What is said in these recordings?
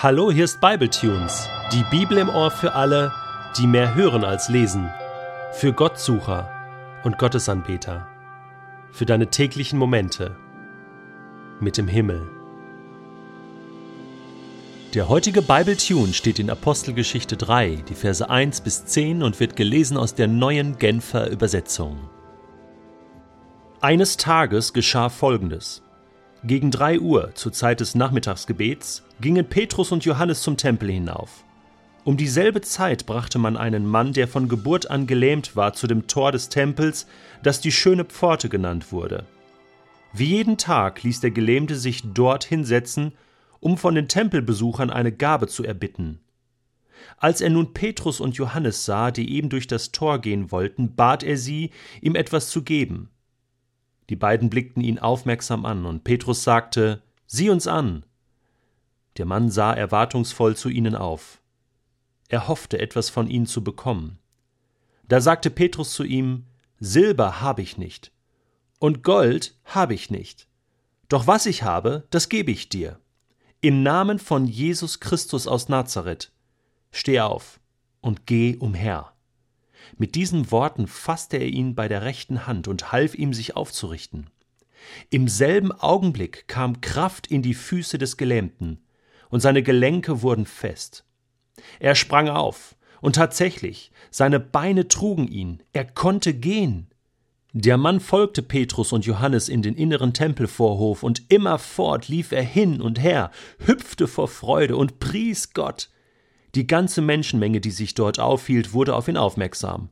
Hallo, hier ist Bibletunes, die Bibel im Ohr für alle, die mehr hören als lesen, für Gottsucher und Gottesanbeter, für deine täglichen Momente mit dem Himmel. Der heutige Bibletune steht in Apostelgeschichte 3, die Verse 1 bis 10 und wird gelesen aus der neuen Genfer Übersetzung. Eines Tages geschah Folgendes. Gegen drei Uhr, zur Zeit des Nachmittagsgebets, gingen Petrus und Johannes zum Tempel hinauf. Um dieselbe Zeit brachte man einen Mann, der von Geburt an gelähmt war, zu dem Tor des Tempels, das die schöne Pforte genannt wurde. Wie jeden Tag ließ der Gelähmte sich dort hinsetzen, um von den Tempelbesuchern eine Gabe zu erbitten. Als er nun Petrus und Johannes sah, die eben durch das Tor gehen wollten, bat er sie, ihm etwas zu geben. Die beiden blickten ihn aufmerksam an, und Petrus sagte Sieh uns an. Der Mann sah erwartungsvoll zu ihnen auf. Er hoffte, etwas von ihnen zu bekommen. Da sagte Petrus zu ihm Silber habe ich nicht, und Gold habe ich nicht. Doch was ich habe, das gebe ich dir. Im Namen von Jesus Christus aus Nazareth, steh auf und geh umher. Mit diesen Worten fasste er ihn bei der rechten Hand und half ihm, sich aufzurichten. Im selben Augenblick kam Kraft in die Füße des Gelähmten, und seine Gelenke wurden fest. Er sprang auf, und tatsächlich, seine Beine trugen ihn, er konnte gehen. Der Mann folgte Petrus und Johannes in den inneren Tempelvorhof, und immerfort lief er hin und her, hüpfte vor Freude und pries Gott. Die ganze Menschenmenge, die sich dort aufhielt, wurde auf ihn aufmerksam.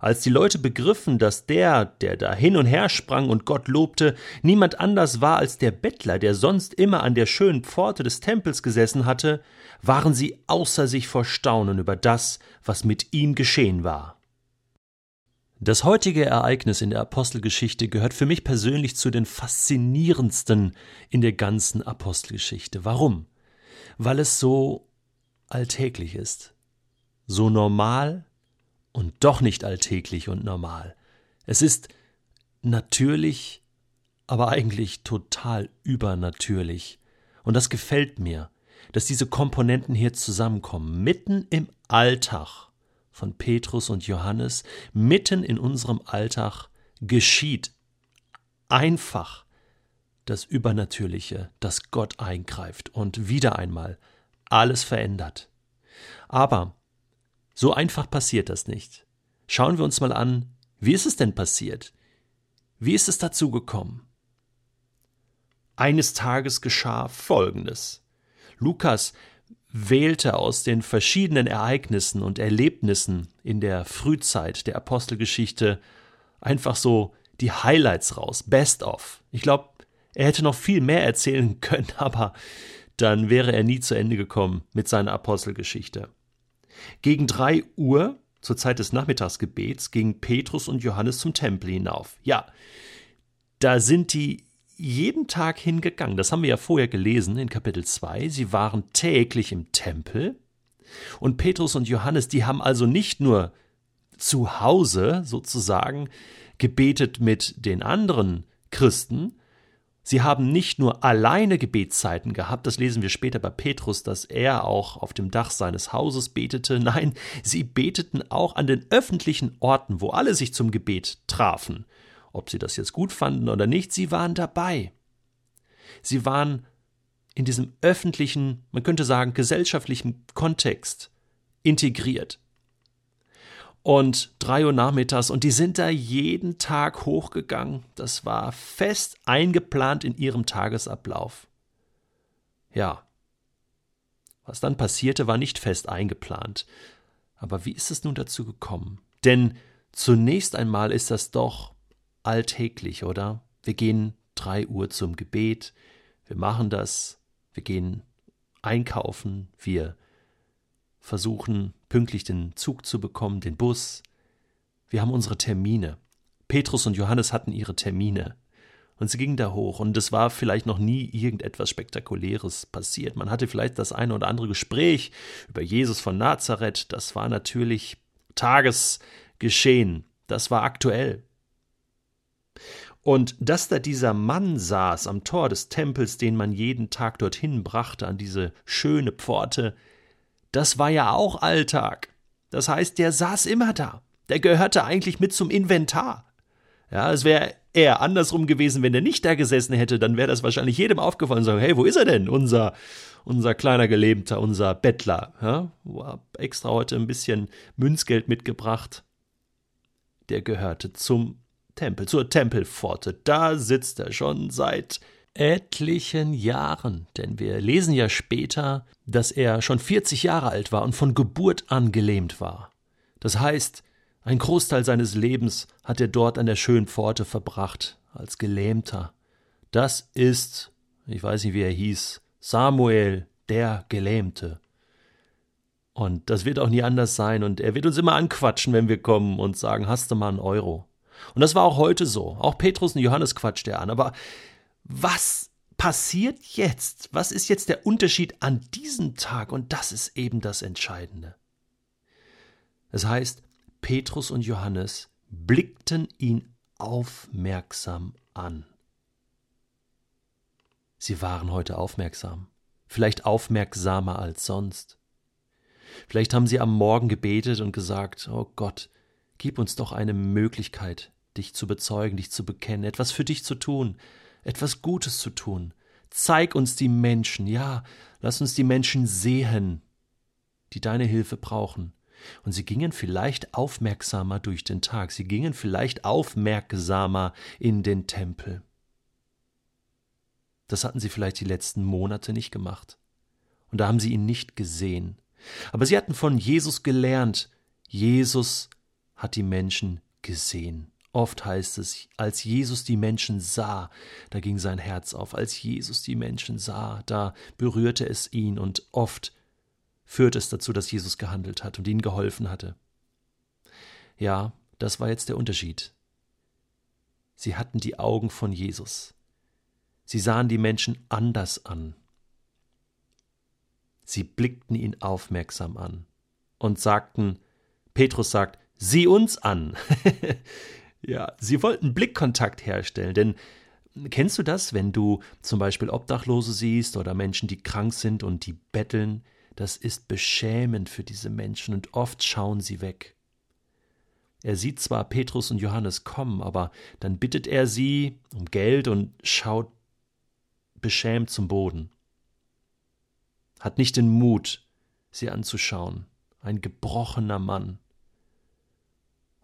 Als die Leute begriffen, dass der, der da hin und her sprang und Gott lobte, niemand anders war als der Bettler, der sonst immer an der schönen Pforte des Tempels gesessen hatte, waren sie außer sich vor Staunen über das, was mit ihm geschehen war. Das heutige Ereignis in der Apostelgeschichte gehört für mich persönlich zu den faszinierendsten in der ganzen Apostelgeschichte. Warum? Weil es so alltäglich ist, so normal und doch nicht alltäglich und normal. Es ist natürlich, aber eigentlich total übernatürlich. Und das gefällt mir, dass diese Komponenten hier zusammenkommen, mitten im Alltag von Petrus und Johannes, mitten in unserem Alltag geschieht einfach das Übernatürliche, dass Gott eingreift und wieder einmal alles verändert. Aber so einfach passiert das nicht. Schauen wir uns mal an, wie ist es denn passiert? Wie ist es dazu gekommen? Eines Tages geschah Folgendes. Lukas wählte aus den verschiedenen Ereignissen und Erlebnissen in der Frühzeit der Apostelgeschichte einfach so die Highlights raus, Best of. Ich glaube, er hätte noch viel mehr erzählen können, aber dann wäre er nie zu Ende gekommen mit seiner Apostelgeschichte. Gegen drei Uhr, zur Zeit des Nachmittagsgebets, gingen Petrus und Johannes zum Tempel hinauf. Ja, da sind die jeden Tag hingegangen. Das haben wir ja vorher gelesen in Kapitel 2. Sie waren täglich im Tempel. Und Petrus und Johannes, die haben also nicht nur zu Hause sozusagen gebetet mit den anderen Christen, Sie haben nicht nur alleine Gebetszeiten gehabt, das lesen wir später bei Petrus, dass er auch auf dem Dach seines Hauses betete, nein, sie beteten auch an den öffentlichen Orten, wo alle sich zum Gebet trafen. Ob sie das jetzt gut fanden oder nicht, sie waren dabei. Sie waren in diesem öffentlichen, man könnte sagen, gesellschaftlichen Kontext integriert und drei Uhr nachmittags und die sind da jeden Tag hochgegangen. Das war fest eingeplant in ihrem Tagesablauf. Ja. Was dann passierte, war nicht fest eingeplant. Aber wie ist es nun dazu gekommen? Denn zunächst einmal ist das doch alltäglich, oder? Wir gehen drei Uhr zum Gebet, wir machen das, wir gehen einkaufen, wir versuchen pünktlich den Zug zu bekommen, den Bus. Wir haben unsere Termine. Petrus und Johannes hatten ihre Termine. Und sie gingen da hoch, und es war vielleicht noch nie irgendetwas Spektakuläres passiert. Man hatte vielleicht das eine oder andere Gespräch über Jesus von Nazareth, das war natürlich Tagesgeschehen, das war aktuell. Und dass da dieser Mann saß am Tor des Tempels, den man jeden Tag dorthin brachte, an diese schöne Pforte, das war ja auch Alltag. Das heißt, der saß immer da. Der gehörte eigentlich mit zum Inventar. Ja, es wäre eher andersrum gewesen, wenn der nicht da gesessen hätte, dann wäre das wahrscheinlich jedem aufgefallen und sagen, hey, wo ist er denn, unser, unser kleiner Gelähmter, unser Bettler? Ja, hab extra heute ein bisschen Münzgeld mitgebracht. Der gehörte zum Tempel, zur Tempelpforte. Da sitzt er schon seit etlichen Jahren, denn wir lesen ja später, dass er schon 40 Jahre alt war und von Geburt an gelähmt war. Das heißt, ein Großteil seines Lebens hat er dort an der schönen Pforte verbracht, als Gelähmter. Das ist, ich weiß nicht, wie er hieß, Samuel, der Gelähmte. Und das wird auch nie anders sein, und er wird uns immer anquatschen, wenn wir kommen und sagen, hast du mal einen Euro? Und das war auch heute so. Auch Petrus und Johannes quatscht er an. Aber was passiert jetzt? Was ist jetzt der Unterschied an diesem Tag? Und das ist eben das Entscheidende. Es heißt, Petrus und Johannes blickten ihn aufmerksam an. Sie waren heute aufmerksam, vielleicht aufmerksamer als sonst. Vielleicht haben sie am Morgen gebetet und gesagt, oh Gott, gib uns doch eine Möglichkeit, dich zu bezeugen, dich zu bekennen, etwas für dich zu tun, etwas Gutes zu tun. Zeig uns die Menschen, ja, lass uns die Menschen sehen, die deine Hilfe brauchen. Und sie gingen vielleicht aufmerksamer durch den Tag, sie gingen vielleicht aufmerksamer in den Tempel. Das hatten sie vielleicht die letzten Monate nicht gemacht. Und da haben sie ihn nicht gesehen. Aber sie hatten von Jesus gelernt. Jesus hat die Menschen gesehen. Oft heißt es, als Jesus die Menschen sah, da ging sein Herz auf. Als Jesus die Menschen sah, da berührte es ihn. Und oft führt es dazu, dass Jesus gehandelt hat und ihnen geholfen hatte. Ja, das war jetzt der Unterschied. Sie hatten die Augen von Jesus. Sie sahen die Menschen anders an. Sie blickten ihn aufmerksam an und sagten, Petrus sagt, sieh uns an. ja, sie wollten Blickkontakt herstellen, denn kennst du das, wenn du zum Beispiel Obdachlose siehst oder Menschen, die krank sind und die betteln, das ist beschämend für diese Menschen und oft schauen sie weg. Er sieht zwar Petrus und Johannes kommen, aber dann bittet er sie um Geld und schaut beschämt zum Boden. Hat nicht den Mut, sie anzuschauen. Ein gebrochener Mann.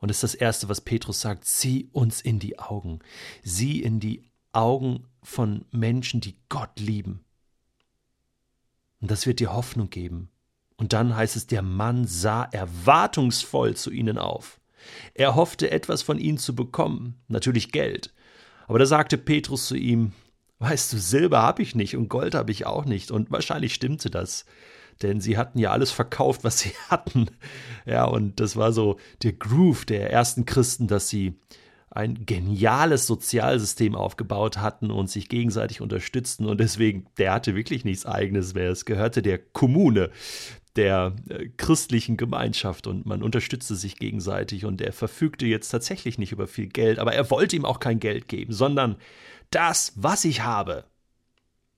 Und es ist das Erste, was Petrus sagt, sieh uns in die Augen. Sieh in die Augen von Menschen, die Gott lieben. Und das wird dir Hoffnung geben. Und dann heißt es, der Mann sah erwartungsvoll zu ihnen auf. Er hoffte etwas von ihnen zu bekommen, natürlich Geld. Aber da sagte Petrus zu ihm, Weißt du, Silber habe ich nicht und Gold habe ich auch nicht. Und wahrscheinlich stimmte das. Denn sie hatten ja alles verkauft, was sie hatten. Ja, und das war so der Groove der ersten Christen, dass sie ein geniales Sozialsystem aufgebaut hatten und sich gegenseitig unterstützten und deswegen, der hatte wirklich nichts eigenes mehr. Es gehörte der Kommune, der äh, christlichen Gemeinschaft und man unterstützte sich gegenseitig und er verfügte jetzt tatsächlich nicht über viel Geld, aber er wollte ihm auch kein Geld geben, sondern das, was ich habe,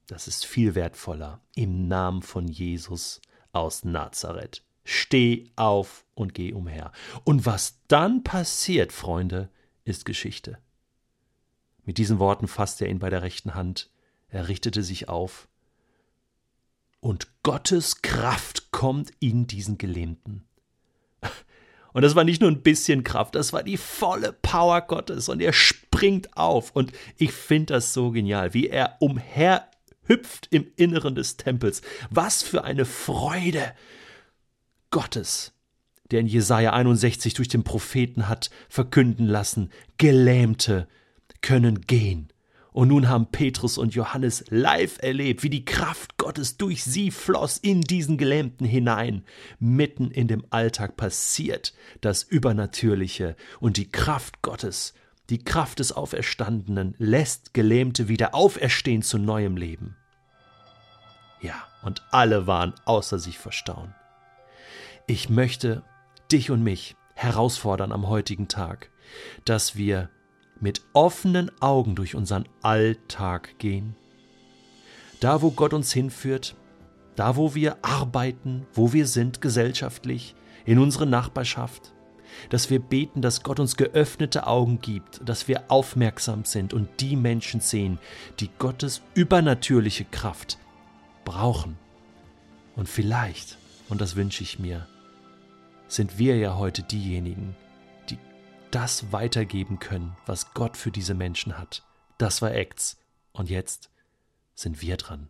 das ist viel wertvoller im Namen von Jesus aus Nazareth. Steh auf und geh umher. Und was dann passiert, Freunde, ist Geschichte. Mit diesen Worten fasste er ihn bei der rechten Hand, er richtete sich auf, und Gottes Kraft kommt in diesen Gelähmten. Und das war nicht nur ein bisschen Kraft, das war die volle Power Gottes und er springt auf und ich finde das so genial, wie er umherhüpft im Inneren des Tempels. Was für eine Freude Gottes der in Jesaja 61 durch den Propheten hat verkünden lassen, Gelähmte können gehen. Und nun haben Petrus und Johannes live erlebt, wie die Kraft Gottes durch sie floss in diesen Gelähmten hinein. Mitten in dem Alltag passiert das Übernatürliche und die Kraft Gottes, die Kraft des Auferstandenen, lässt Gelähmte wieder auferstehen zu neuem Leben. Ja, und alle waren außer sich verstaunt. Ich möchte dich und mich herausfordern am heutigen Tag, dass wir mit offenen Augen durch unseren Alltag gehen. Da, wo Gott uns hinführt, da, wo wir arbeiten, wo wir sind gesellschaftlich, in unsere Nachbarschaft, dass wir beten, dass Gott uns geöffnete Augen gibt, dass wir aufmerksam sind und die Menschen sehen, die Gottes übernatürliche Kraft brauchen. Und vielleicht, und das wünsche ich mir, sind wir ja heute diejenigen, die das weitergeben können, was Gott für diese Menschen hat. Das war Acts. Und jetzt sind wir dran.